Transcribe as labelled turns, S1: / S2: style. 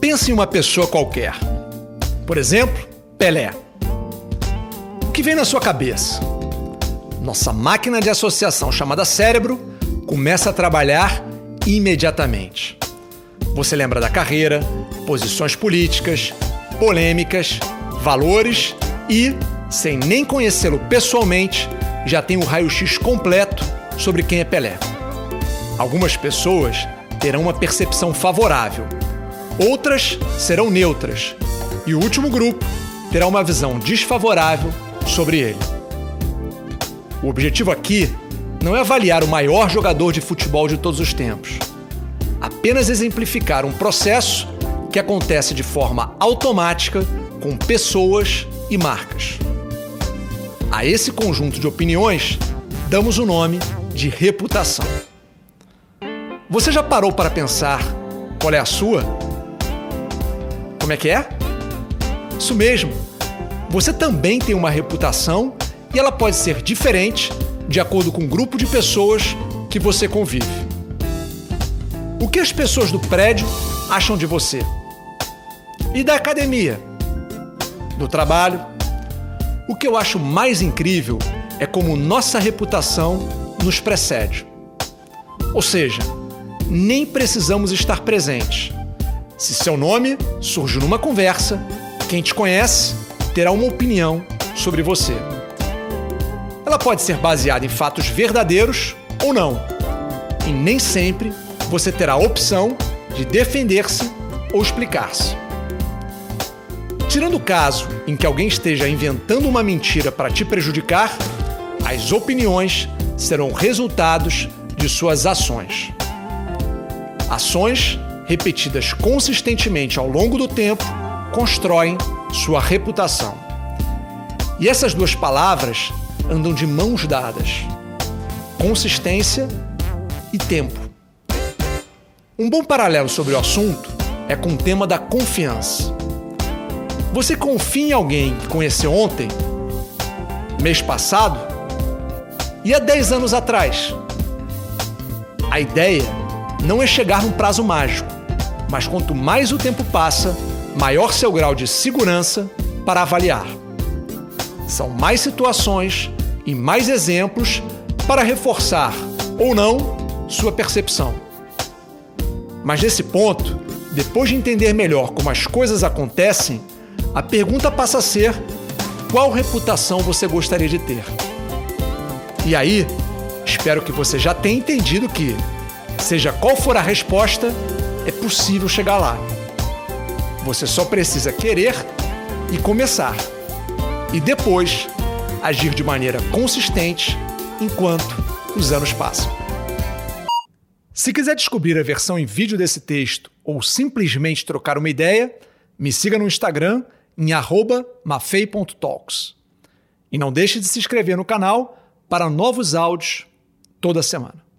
S1: Pense em uma pessoa qualquer. Por exemplo, Pelé. O que vem na sua cabeça? Nossa máquina de associação chamada cérebro começa a trabalhar imediatamente. Você lembra da carreira, posições políticas, polêmicas, valores e, sem nem conhecê-lo pessoalmente, já tem o raio-x completo sobre quem é Pelé. Algumas pessoas terão uma percepção favorável, outras serão neutras, e o último grupo terá uma visão desfavorável sobre ele. O objetivo aqui não é avaliar o maior jogador de futebol de todos os tempos, apenas exemplificar um processo que acontece de forma automática com pessoas e marcas. A esse conjunto de opiniões damos o nome de reputação. Você já parou para pensar qual é a sua? Como é que é? Isso mesmo. Você também tem uma reputação e ela pode ser diferente de acordo com o grupo de pessoas que você convive. O que as pessoas do prédio acham de você? E da academia? Do trabalho? O que eu acho mais incrível é como nossa reputação nos precede. Ou seja, nem precisamos estar presentes. Se seu nome surge numa conversa, quem te conhece terá uma opinião sobre você. Ela pode ser baseada em fatos verdadeiros ou não, e nem sempre você terá a opção de defender-se ou explicar-se. Tirando o caso em que alguém esteja inventando uma mentira para te prejudicar, as opiniões serão resultados de suas ações. Ações repetidas consistentemente ao longo do tempo constroem sua reputação. E essas duas palavras andam de mãos dadas: consistência e tempo. Um bom paralelo sobre o assunto é com o tema da confiança. Você confia em alguém que conheceu ontem, mês passado e há 10 anos atrás? A ideia não é chegar num prazo mágico, mas quanto mais o tempo passa, maior seu grau de segurança para avaliar. São mais situações e mais exemplos para reforçar ou não sua percepção. Mas nesse ponto, depois de entender melhor como as coisas acontecem, a pergunta passa a ser: qual reputação você gostaria de ter? E aí, espero que você já tenha entendido que, seja qual for a resposta, é possível chegar lá. Você só precisa querer e começar. E depois, agir de maneira consistente enquanto os anos passam. Se quiser descobrir a versão em vídeo desse texto ou simplesmente trocar uma ideia, me siga no Instagram em mafei.talks. E não deixe de se inscrever no canal para novos áudios toda semana.